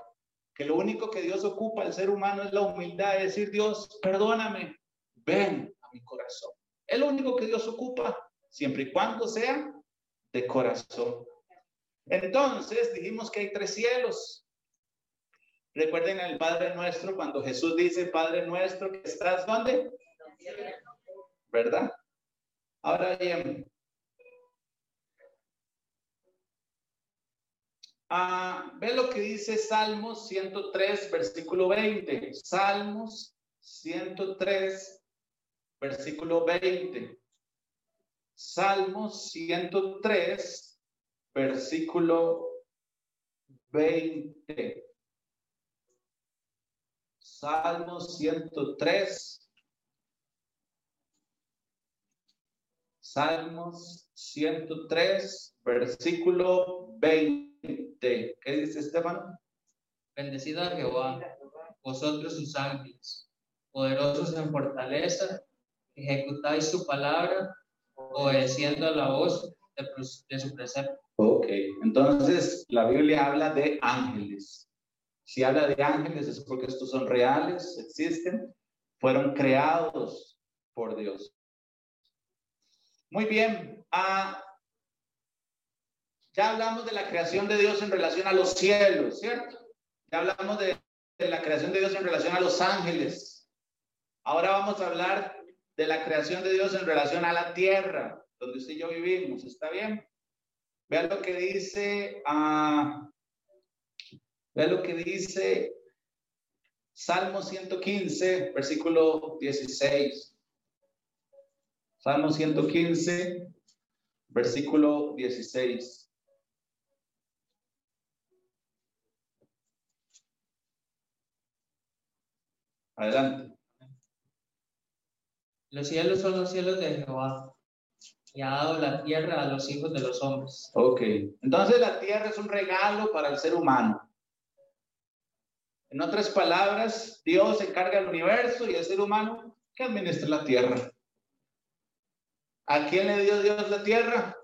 S2: que lo único que Dios ocupa al ser humano es la humildad, es decir, Dios, perdóname, ven a mi corazón. Es lo único que Dios ocupa, siempre y cuando sea de corazón. Entonces dijimos que hay tres cielos. Recuerden el Padre Nuestro cuando Jesús dice, Padre Nuestro, que estás donde? ¿Verdad? Ahora bien, ah, ve lo que dice Salmos 103, versículo 20. Salmos 103, versículo 20. Salmos 103, versículo 20. Salmos 103. Salmos 103, versículo 20. ¿Qué dice Esteban?
S3: Bendecido a Jehová, vosotros sus ángeles, poderosos en fortaleza, ejecutáis su palabra obedeciendo la voz de, su precepto.
S2: Ok, entonces la Biblia habla de ángeles. Si habla de ángeles es porque estos son reales, existen, fueron creados por Dios. Muy bien, ah, ya hablamos de la creación de Dios en relación a los cielos, ¿cierto? Ya hablamos de, la creación de Dios en relación a los ángeles. Ahora vamos a hablar de la creación de Dios en relación a la tierra, donde usted y yo vivimos. ¿Está bien? Vean lo que dice, vean lo que dice Salmo 115, versículo 16. Salmo 115, versículo 16. Adelante.
S3: Los cielos son los cielos de Jehová y ha dado la tierra a los hijos de los hombres.
S2: Ok, entonces la tierra es un regalo para el ser humano. En otras palabras, Dios encarga el universo y el ser humano que administra la tierra. ¿A quién le dio Dios la tierra?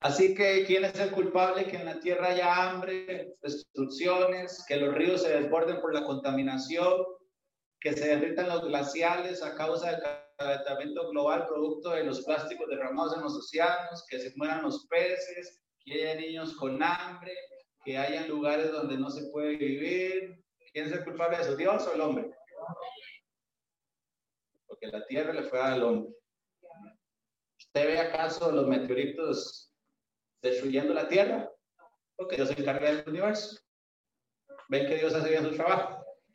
S2: Así que, ¿quién es el culpable que en la tierra haya hambre, destrucciones, que los ríos se desborden por la contaminación, que se derritan los glaciales a causa del calentamiento global producto de los plásticos derramados en los océanos, que se mueran los peces, que haya niños con hambre, que haya lugares donde no se puede vivir. ¿Quién es el culpable de eso, Dios o el hombre? Porque la tierra le fue al hombre. ¿Usted ve acaso los meteoritos destruyendo la tierra? Porque Dios se encarga del universo. ¿Ven que Dios hace bien su trabajo? [laughs]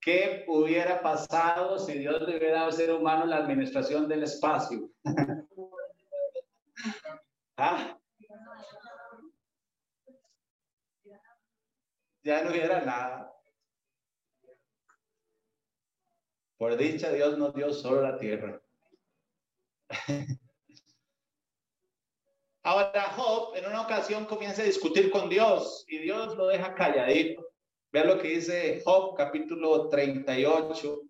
S2: ¿Qué hubiera pasado si Dios le hubiera dado al ser humano la administración del espacio? [laughs] ¿Ah? Ya no hubiera nada. Por dicha, Dios nos dio solo la tierra. [laughs] Ahora Job en una ocasión comienza a discutir con Dios y Dios lo deja calladito. Vea lo que dice Job capítulo 38.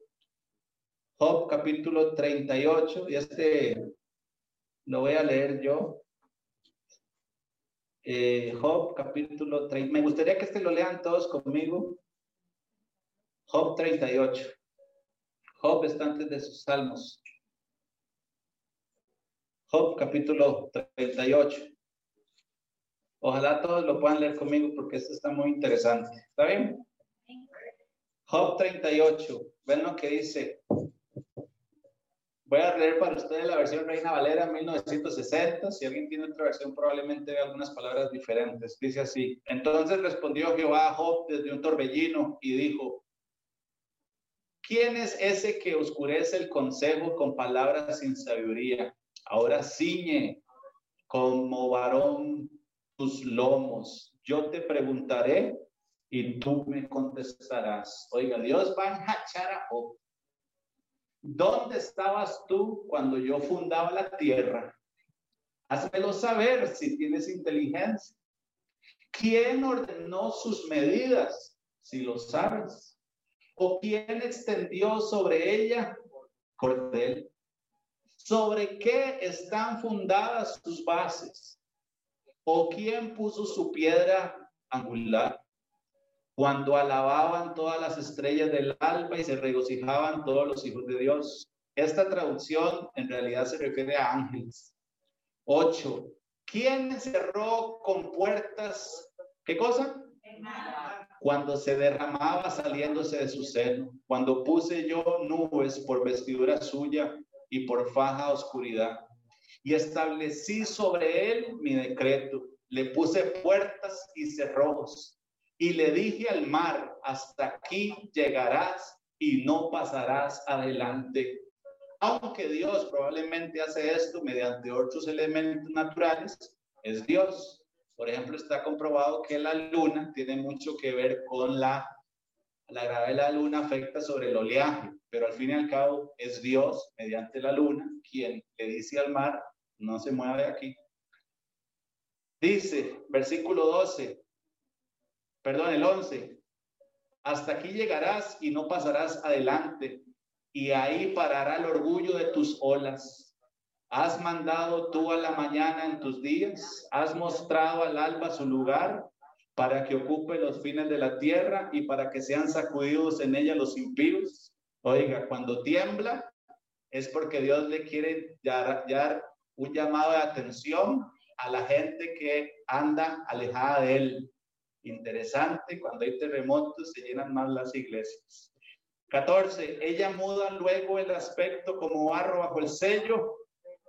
S2: Job capítulo 38, y este lo voy a leer yo. Eh, Job capítulo 30. Me gustaría que este lo lean todos conmigo. Job 38. Job está antes de sus salmos. Job capítulo 38. Ojalá todos lo puedan leer conmigo porque esto está muy interesante. ¿Está bien? Job 38. Ven lo que dice. Voy a leer para ustedes la versión Reina Valera 1960. Si alguien tiene otra versión, probablemente vea algunas palabras diferentes. Dice así. Entonces respondió Jehová a Job desde un torbellino y dijo, ¿quién es ese que oscurece el consejo con palabras sin sabiduría? Ahora ciñe como varón tus lomos. Yo te preguntaré y tú me contestarás. Oiga, Dios va a echar a Job. ¿Dónde estabas tú cuando yo fundaba la tierra? Házmelo saber si tienes inteligencia. ¿Quién ordenó sus medidas? Si lo sabes. ¿O quién extendió sobre ella cordel? ¿Sobre qué están fundadas sus bases? ¿O quién puso su piedra angular? Cuando alababan todas las estrellas del alba y se regocijaban todos los hijos de Dios. Esta traducción en realidad se refiere a ángeles. Ocho. ¿Quién cerró con puertas? ¿Qué cosa? Cuando se derramaba saliéndose de su seno. Cuando puse yo nubes por vestidura suya y por faja oscuridad y establecí sobre él mi decreto. Le puse puertas y cerrojos y le dije al mar, hasta aquí llegarás y no pasarás adelante. Aunque Dios probablemente hace esto mediante otros elementos naturales, es Dios. Por ejemplo, está comprobado que la luna tiene mucho que ver con la, la gravedad de la luna afecta sobre el oleaje, pero al fin y al cabo es Dios mediante la luna quien le dice al mar, no se mueve aquí. Dice, versículo 12, perdón, el 11. hasta aquí llegarás y no pasarás adelante, y ahí parará el orgullo de tus olas. Has mandado tú a la mañana en tus días, has mostrado al alba su lugar para que ocupe los fines de la tierra y para que sean sacudidos en ella los impíos. Oiga, cuando tiembla es porque Dios le quiere dar, un llamado de atención a la gente que anda alejada de él. Interesante, cuando hay terremotos se llenan más las iglesias. 14. Ella muda luego el aspecto como barro bajo el sello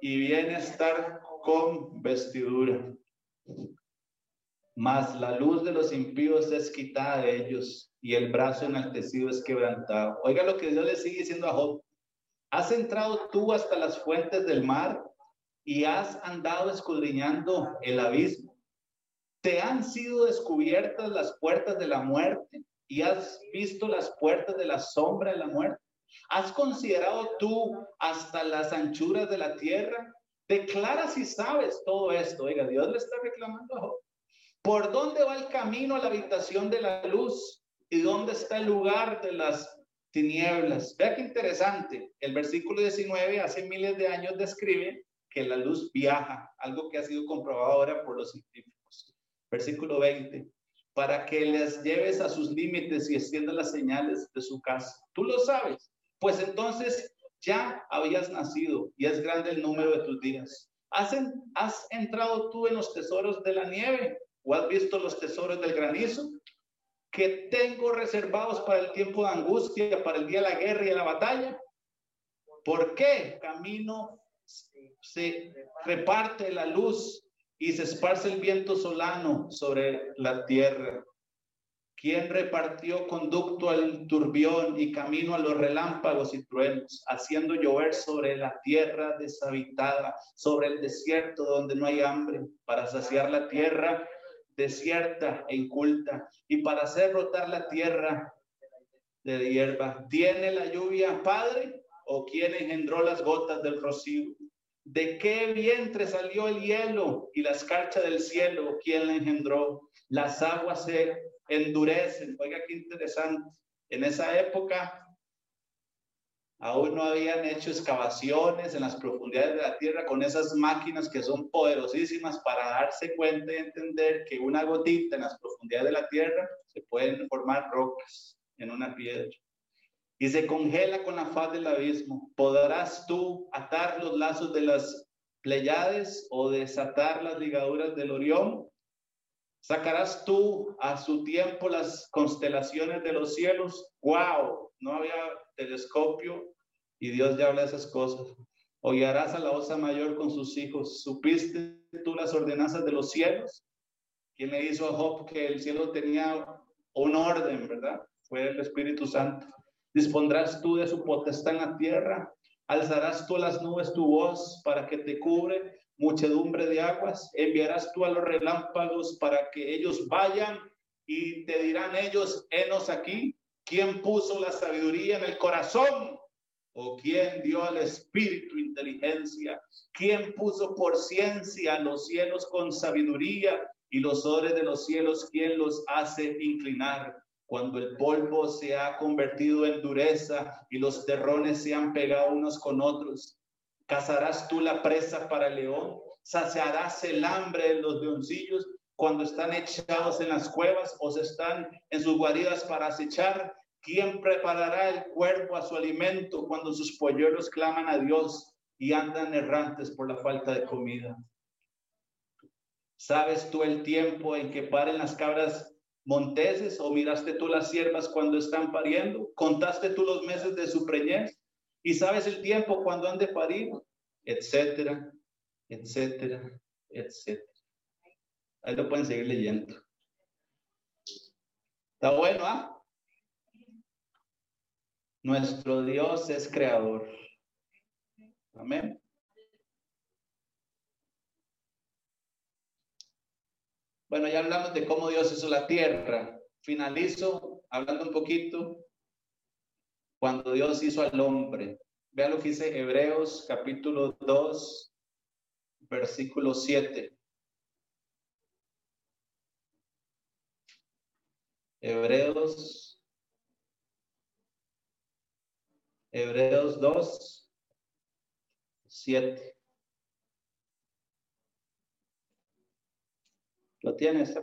S2: y viene a estar con vestidura. Mas la luz de los impíos es quitada de ellos y el brazo enaltecido es quebrantado. Oiga lo que Dios le sigue diciendo a Job. ¿Has entrado tú hasta las fuentes del mar y has andado escudriñando el abismo? ¿Te han sido descubiertas las puertas de la muerte y has visto las puertas de la sombra de la muerte? ¿Has considerado tú hasta las anchuras de la tierra? Declara si sabes todo esto. Oiga, Dios le está reclamando. ¿Por dónde va el camino a la habitación de la luz? ¿Y dónde está el lugar de las tinieblas. Vea qué interesante. El versículo 19 hace miles de años describe que la luz viaja, algo que ha sido comprobado ahora por los científicos. Versículo 20, para que les lleves a sus límites y extiendas las señales de su casa. Tú lo sabes, pues entonces ya habías nacido y es grande el número de tus días. ¿Has, ¿Has entrado tú en los tesoros de la nieve o has visto los tesoros del granizo? que tengo reservados para el tiempo de angustia, para el día de la guerra y de la batalla. ¿Por qué? Camino se reparte la luz y se esparce el viento solano sobre la tierra. ¿Quién repartió conducto al turbión y camino a los relámpagos y truenos, haciendo llover sobre la tierra deshabitada, sobre el desierto donde no hay hambre, para saciar la tierra desierta e inculta, y para hacer brotar la tierra de hierba. ¿Tiene la lluvia padre o quién engendró las gotas del rocío? ¿De qué vientre salió el hielo y la escarcha del cielo? ¿Quién la engendró? Las aguas se endurecen. Oiga, qué interesante. En esa época Aún no habían hecho excavaciones en las profundidades de la tierra con esas máquinas que son poderosísimas para darse cuenta y entender que una gotita en las profundidades de la tierra se pueden formar rocas en una piedra. Y se congela con la faz del abismo. ¿Podrás tú atar los lazos de las Pleiades o desatar las ligaduras del Orión? ¿Sacarás tú a su tiempo las constelaciones de los cielos? ¡Wow! No había telescopio y Dios ya habla esas cosas. Hollarás a la osa mayor con sus hijos. ¿Supiste tú las ordenanzas de los cielos? ¿Quién le hizo a Job que el cielo tenía un orden, verdad? Fue el Espíritu Santo. Dispondrás tú de su potestad en la tierra. Alzarás tú las nubes tu voz para que te cubre muchedumbre de aguas. Enviarás tú a los relámpagos para que ellos vayan y te dirán ellos, henos aquí. ¿Quién puso la sabiduría en el corazón? ¿O quién dio al espíritu inteligencia? ¿Quién puso por ciencia los cielos con sabiduría y los ores de los cielos? ¿Quién los hace inclinar? Cuando el polvo se ha convertido en dureza y los terrones se han pegado unos con otros, ¿cazarás tú la presa para el león? ¿Saciarás el hambre de los leoncillos cuando están echados en las cuevas o se están en sus guaridas para acechar? ¿Quién preparará el cuerpo a su alimento cuando sus polluelos claman a Dios y andan errantes por la falta de comida? ¿Sabes tú el tiempo en que paren las cabras monteses o miraste tú las siervas cuando están pariendo? ¿Contaste tú los meses de su preñez? ¿Y sabes el tiempo cuando han de parir? Etcétera, etcétera, etcétera. Ahí lo pueden seguir leyendo. Está bueno, ¿ah? Nuestro Dios es creador. Amén. Bueno, ya hablamos de cómo Dios hizo la tierra. Finalizo hablando un poquito cuando Dios hizo al hombre. Vea lo que dice Hebreos capítulo 2, versículo 7. Hebreos, Hebreos 2, 7. ¿Lo tienes?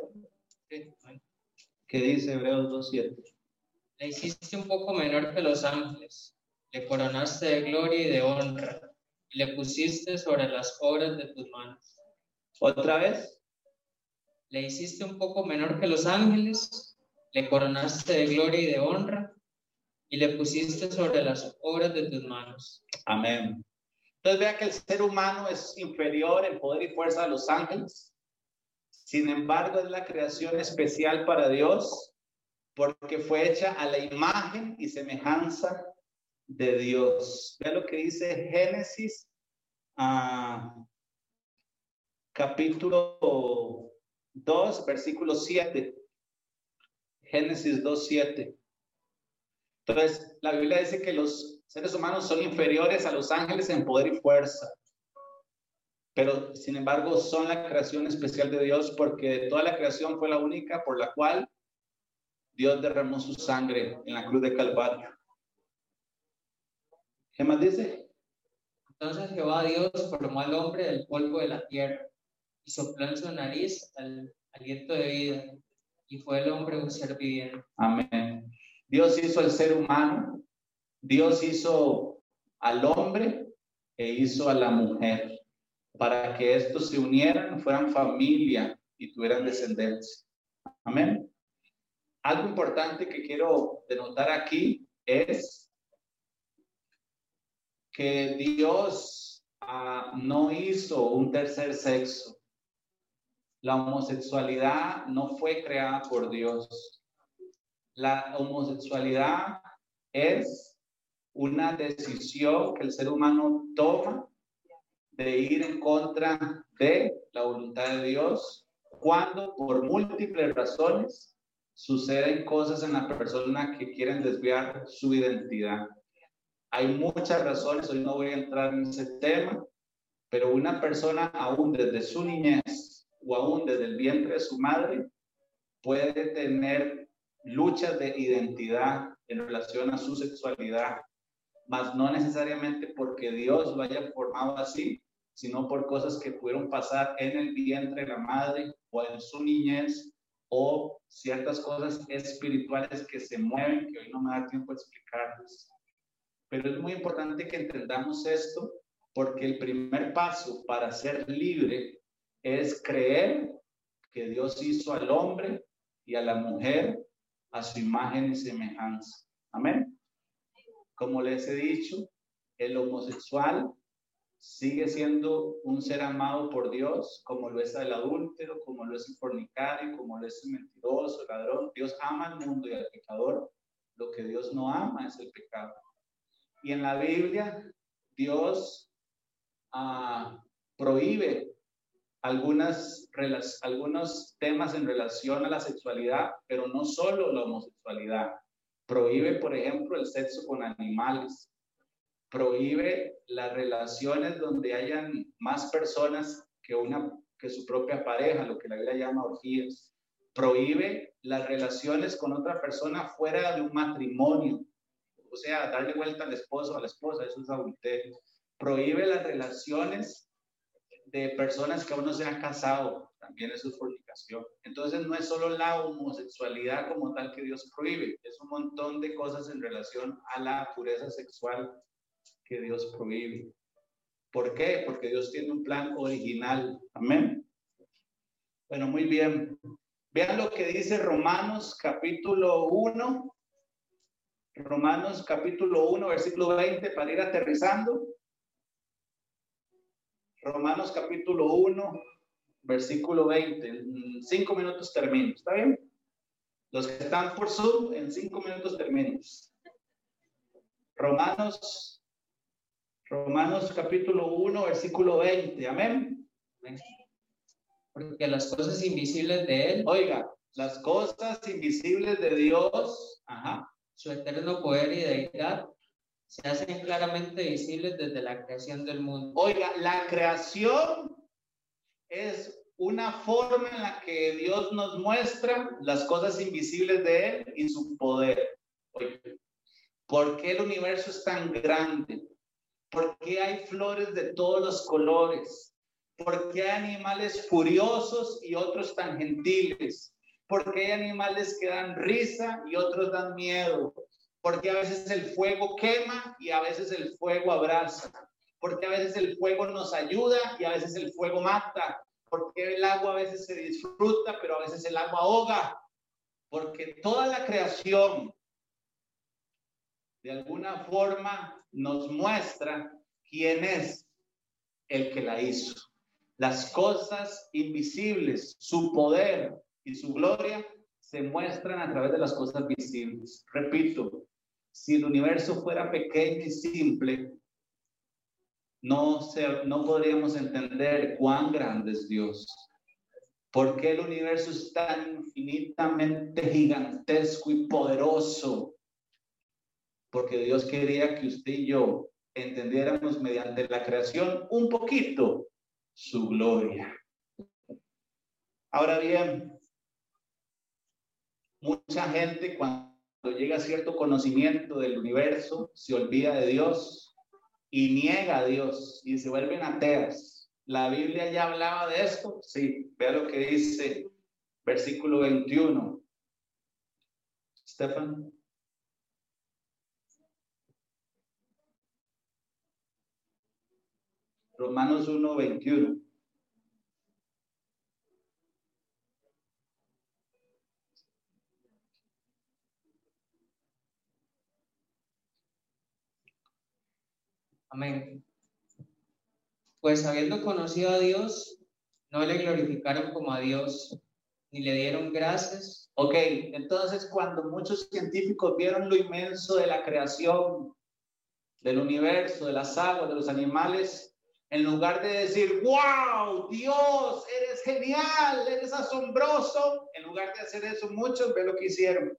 S2: ¿Qué dice Hebreos 2, 7?
S3: Le hiciste un poco menor que los ángeles, le coronaste de gloria y de honra, y le pusiste sobre las obras de tus manos.
S2: ¿Otra vez?
S3: Le hiciste un poco menor que los ángeles, le coronaste de gloria y de honra, y le pusiste sobre las obras de tus manos.
S2: Amén. Entonces vea que el ser humano es inferior en poder y fuerza a los ángeles. Sin embargo, es la creación especial para Dios porque fue hecha a la imagen y semejanza de Dios. Vea lo que dice Génesis ah, capítulo 2, versículo 7. Génesis 2, 7. Entonces, la Biblia dice que los seres humanos son inferiores a los ángeles en poder y fuerza, pero sin embargo son la creación especial de Dios porque toda la creación fue la única por la cual Dios derramó su sangre en la cruz de Calvario. ¿Qué más dice?
S3: Entonces Jehová Dios formó al hombre del polvo de la tierra y sopló en su nariz el aliento de vida y fue el hombre un ser viviente.
S2: Amén. Dios hizo el ser humano, Dios hizo al hombre e hizo a la mujer para que estos se unieran, fueran familia y tuvieran descendencia. Amén. Algo importante que quiero denotar aquí es que Dios ah, no hizo un tercer sexo. La homosexualidad no fue creada por Dios. La homosexualidad es una decisión que el ser humano toma de ir en contra de la voluntad de Dios cuando por múltiples razones suceden cosas en la persona que quieren desviar su identidad. Hay muchas razones, hoy no voy a entrar en ese tema, pero una persona aún desde su niñez o aún desde el vientre de su madre puede tener luchas de identidad en relación a su sexualidad, mas no necesariamente porque Dios lo haya formado así, sino por cosas que pudieron pasar en el vientre de la madre o en su niñez o ciertas cosas espirituales que se mueven, que hoy no me da tiempo de explicarles. Pero es muy importante que entendamos esto porque el primer paso para ser libre es creer que Dios hizo al hombre y a la mujer a su imagen y semejanza. Amén. Como les he dicho, el homosexual sigue siendo un ser amado por Dios, como lo es el adúltero, como lo es el fornicario, como lo es el mentiroso, el ladrón. Dios ama al mundo y al pecador. Lo que Dios no ama es el pecado. Y en la Biblia, Dios ah, prohíbe algunas, algunos temas en relación a la sexualidad, pero no solo la homosexualidad. Prohíbe, por ejemplo, el sexo con animales. Prohíbe las relaciones donde hayan más personas que, una, que su propia pareja, lo que la Biblia llama orgías. Prohíbe las relaciones con otra persona fuera de un matrimonio. O sea, darle vuelta al esposo o a la esposa, eso es adulterio. Prohíbe las relaciones de personas que aún no se han casado, también es su fornicación. Entonces no es solo la homosexualidad como tal que Dios prohíbe, es un montón de cosas en relación a la pureza sexual que Dios prohíbe. ¿Por qué? Porque Dios tiene un plan original. Amén. Bueno, muy bien. Vean lo que dice Romanos capítulo 1. Romanos capítulo 1, versículo 20, para ir aterrizando. Romanos capítulo 1, versículo 20. En cinco minutos termino. ¿Está bien? Los que están por Zoom, en cinco minutos termino. Romanos, Romanos capítulo 1, versículo 20. Amén.
S3: Porque las cosas invisibles de Él.
S2: Oiga, las cosas invisibles de Dios. Ajá.
S3: Su eterno poder y deidad se hacen claramente visibles desde la creación del mundo.
S2: Oiga, la creación es una forma en la que Dios nos muestra las cosas invisibles de Él y su poder. ¿Por qué el universo es tan grande? ¿Por qué hay flores de todos los colores? ¿Por qué hay animales furiosos y otros tan gentiles? ¿Por qué hay animales que dan risa y otros dan miedo? Porque a veces el fuego quema y a veces el fuego abraza. Porque a veces el fuego nos ayuda y a veces el fuego mata. Porque el agua a veces se disfruta, pero a veces el agua ahoga. Porque toda la creación de alguna forma nos muestra quién es el que la hizo. Las cosas invisibles, su poder y su gloria se muestran a través de las cosas visibles. Repito, si el universo fuera pequeño y simple, no, se, no podríamos entender cuán grande es Dios. ¿Por qué el universo es tan infinitamente gigantesco y poderoso? Porque Dios quería que usted y yo entendiéramos mediante la creación un poquito su gloria. Ahora bien, mucha gente cuando llega a cierto conocimiento del universo se olvida de Dios y niega a Dios y se vuelven ateas. ¿La Biblia ya hablaba de esto? Sí, vea lo que dice versículo 21. Stefan. Romanos 1, 21.
S3: Amén. Pues habiendo conocido a Dios, no le glorificaron como a Dios, ni le dieron gracias.
S2: Ok, entonces cuando muchos científicos vieron lo inmenso de la creación, del universo, de las aguas, de los animales, en lugar de decir, wow, Dios, eres genial, eres asombroso, en lugar de hacer eso, muchos ve lo que hicieron.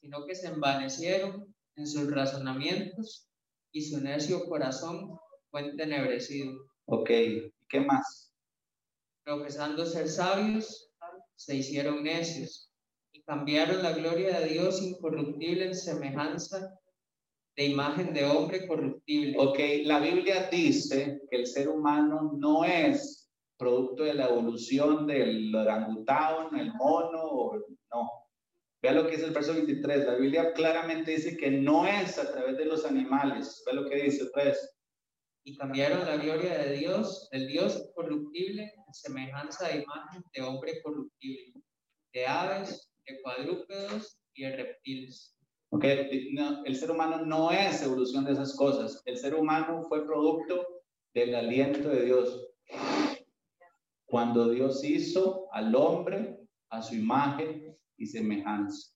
S3: Sino que se envanecieron en sus razonamientos y su necio corazón fue entenebrecido.
S2: Ok, ¿qué más?
S3: Profesando ser sabios, se hicieron necios y cambiaron la gloria de Dios incorruptible en semejanza de imagen de hombre corruptible.
S2: Ok, la Biblia dice que el ser humano no es producto de la evolución del orangután, el mono, no. Vea lo que dice el verso 23. La Biblia claramente dice que no es a través de los animales. Vea lo que dice, pues.
S3: Y cambiaron la gloria de Dios, del Dios corruptible, en semejanza de imagen de hombre corruptible, de aves, de cuadrúpedos y de reptiles
S2: el ser humano no es evolución de esas cosas. El ser humano fue producto del aliento de Dios. Cuando Dios hizo al hombre a su imagen y semejanza.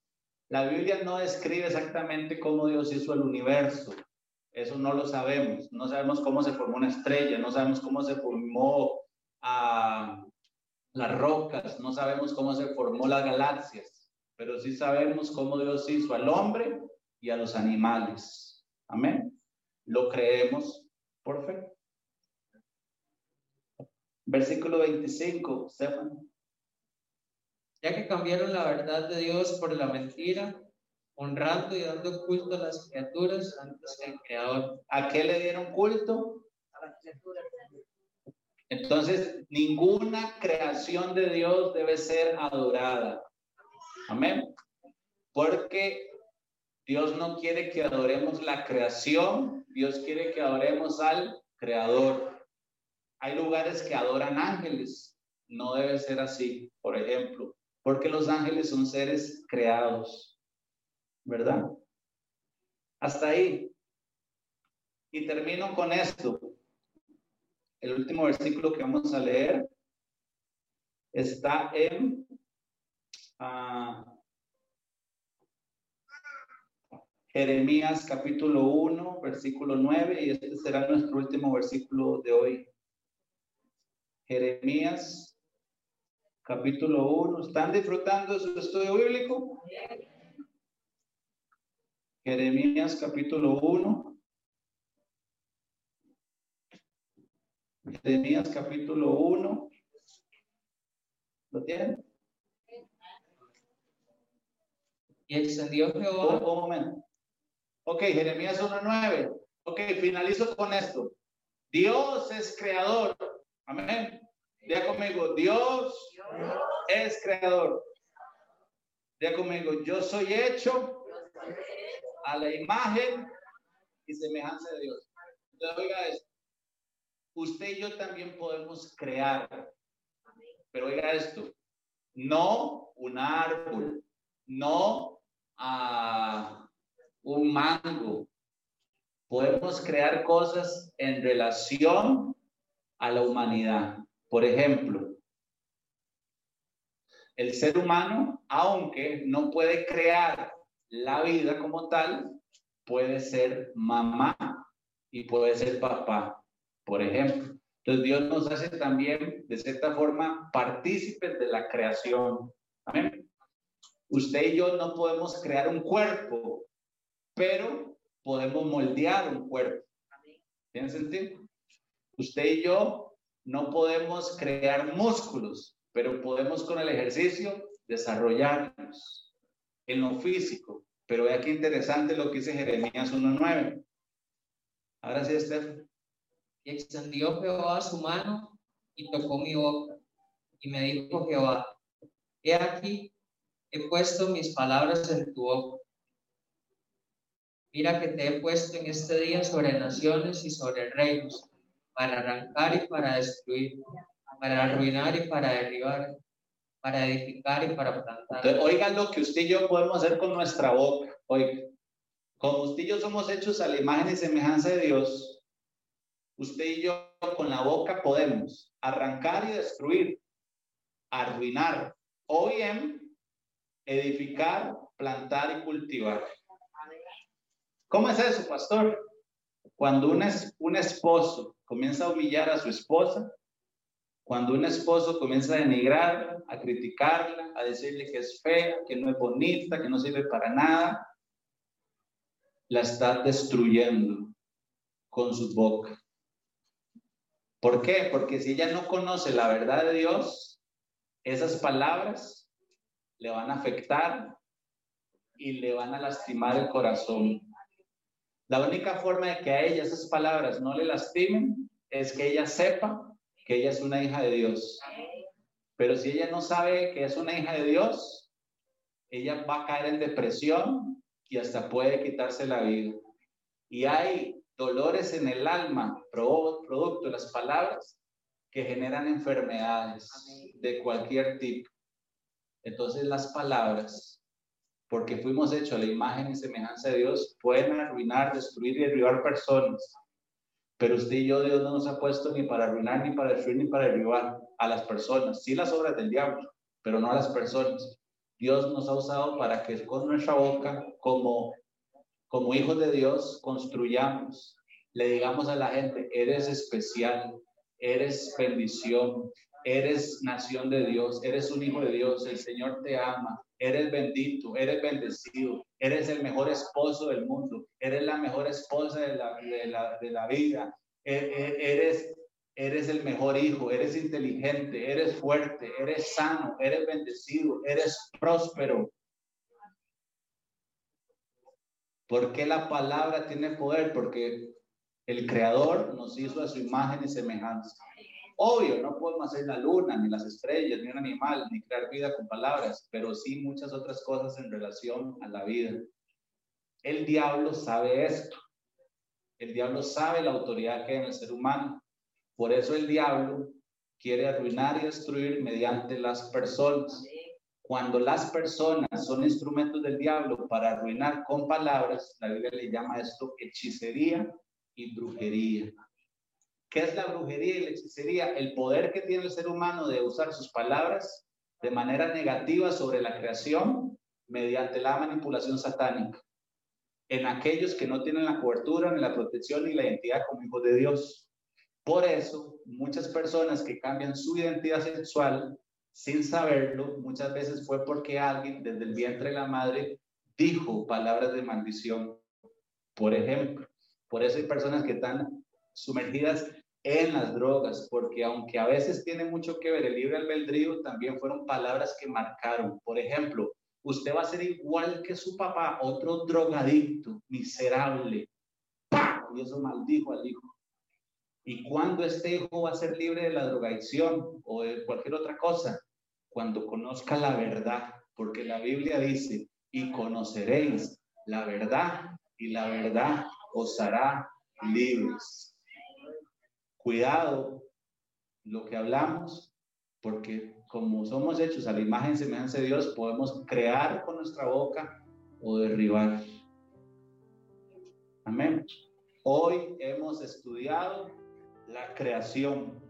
S2: La Biblia no describe exactamente cómo Dios hizo el universo. Eso no lo sabemos. No sabemos cómo se formó una estrella, no sabemos cómo se formó ah, las rocas, no sabemos cómo se formó las galaxias pero sí sabemos cómo Dios hizo al hombre y a los animales. Amén. Lo creemos por fe. Versículo 25, Stefan.
S3: Ya que cambiaron la verdad de Dios por la mentira, honrando y dando culto a las criaturas antes que al Creador.
S2: ¿A qué le dieron culto? A las criaturas. Entonces, ninguna creación de Dios debe ser adorada. Amén. Porque Dios no quiere que adoremos la creación, Dios quiere que adoremos al creador. Hay lugares que adoran ángeles, no debe ser así, por ejemplo, porque los ángeles son seres creados, ¿verdad? Hasta ahí. Y termino con esto. El último versículo que vamos a leer está en Jeremías capítulo 1, versículo 9, y este será nuestro último versículo de hoy. Jeremías capítulo 1. ¿Están disfrutando su estudio bíblico? Jeremías capítulo 1. Jeremías capítulo 1. ¿Lo tienen?
S3: Y extendió Jehová.
S2: Un, momento. Ok, Jeremías 1.9. Ok, finalizo con esto. Dios es creador. Amén. Diga conmigo, Dios es creador. Diga conmigo, yo soy hecho a la imagen y semejanza de Dios. Entonces, oiga esto. Usted y yo también podemos crear. Pero oiga esto. No un árbol. No a un mango. Podemos crear cosas en relación a la humanidad. Por ejemplo, el ser humano, aunque no puede crear la vida como tal, puede ser mamá y puede ser papá, por ejemplo. Entonces Dios nos hace también, de cierta forma, partícipes de la creación. Amén. Usted y yo no podemos crear un cuerpo, pero podemos moldear un cuerpo. ¿Tiene sentido? Usted y yo no podemos crear músculos, pero podemos con el ejercicio desarrollarnos en lo físico. Pero vea qué interesante lo que dice Jeremías 1.9. Ahora sí, Esther.
S3: Y extendió Jehová su mano y tocó mi boca. Y me dijo Jehová, he aquí, he puesto mis palabras en tu boca. Mira que te he puesto en este día sobre naciones y sobre reinos, para arrancar y para destruir, para arruinar y para derribar, para edificar y para plantar.
S2: oigan lo que usted y yo podemos hacer con nuestra boca. Oiga, como usted y yo somos hechos a la imagen y semejanza de Dios, usted y yo con la boca podemos arrancar y destruir, arruinar, o bien edificar, plantar y cultivar. ¿Cómo es eso, pastor? Cuando un, un esposo comienza a humillar a su esposa, cuando un esposo comienza a denigrar, a criticarla, a decirle que es fea, que no es bonita, que no sirve para nada, la está destruyendo con su boca. ¿Por qué? Porque si ella no conoce la verdad de Dios, esas palabras le van a afectar y le van a lastimar el corazón. La única forma de que a ella esas palabras no le lastimen es que ella sepa que ella es una hija de Dios. Pero si ella no sabe que es una hija de Dios, ella va a caer en depresión y hasta puede quitarse la vida. Y hay dolores en el alma, producto de las palabras, que generan enfermedades de cualquier tipo. Entonces las palabras porque fuimos hechos a la imagen y semejanza de Dios, pueden arruinar, destruir y derribar personas. Pero usted y yo, Dios no nos ha puesto ni para arruinar, ni para destruir, ni para derribar a las personas. Sí las obras del diablo, pero no a las personas. Dios nos ha usado para que con nuestra boca, como, como hijos de Dios, construyamos, le digamos a la gente, eres especial, eres bendición, eres nación de Dios, eres un hijo de Dios, el Señor te ama, eres bendito, eres bendecido, eres el mejor esposo del mundo, eres la mejor esposa de la, de la, vida, e, e, eres, eres el mejor hijo, eres inteligente, eres fuerte, eres sano, eres bendecido, eres próspero. ¿Por qué la palabra tiene poder? Porque el Creador nos hizo a su imagen y semejanza. Obvio, no podemos hacer la luna, ni las estrellas, ni un animal, ni crear vida con palabras, pero sí muchas otras cosas en relación a la vida. El diablo sabe esto. El diablo sabe la autoridad que hay en el ser humano. Por eso el diablo quiere arruinar y destruir mediante las personas. Cuando las personas son instrumentos del diablo para arruinar con palabras, la Biblia le llama esto hechicería y brujería. ¿Qué es la brujería y la hechicería? El poder que tiene el ser humano de usar sus palabras de manera negativa sobre la creación mediante la manipulación satánica en aquellos que no tienen la cobertura, ni la protección, ni la identidad como hijos de Dios. Por eso, muchas personas que cambian su identidad sexual sin saberlo, muchas veces fue porque alguien desde el vientre de la madre dijo palabras de maldición. Por ejemplo, por eso hay personas que están sumergidas en las drogas, porque aunque a veces tiene mucho que ver el libre albedrío, también fueron palabras que marcaron. Por ejemplo, usted va a ser igual que su papá, otro drogadicto, miserable. Y eso maldijo al hijo. ¿Y cuando este hijo va a ser libre de la drogadicción o de cualquier otra cosa? Cuando conozca la verdad, porque la Biblia dice, y conoceréis la verdad, y la verdad os hará libres. Cuidado lo que hablamos, porque como somos hechos a la imagen y semejanza de Dios, podemos crear con nuestra boca o derribar. Amén. Hoy hemos estudiado la creación.